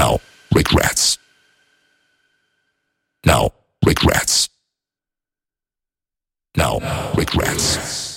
Now, regrets. Now, regrets. Now, regrets.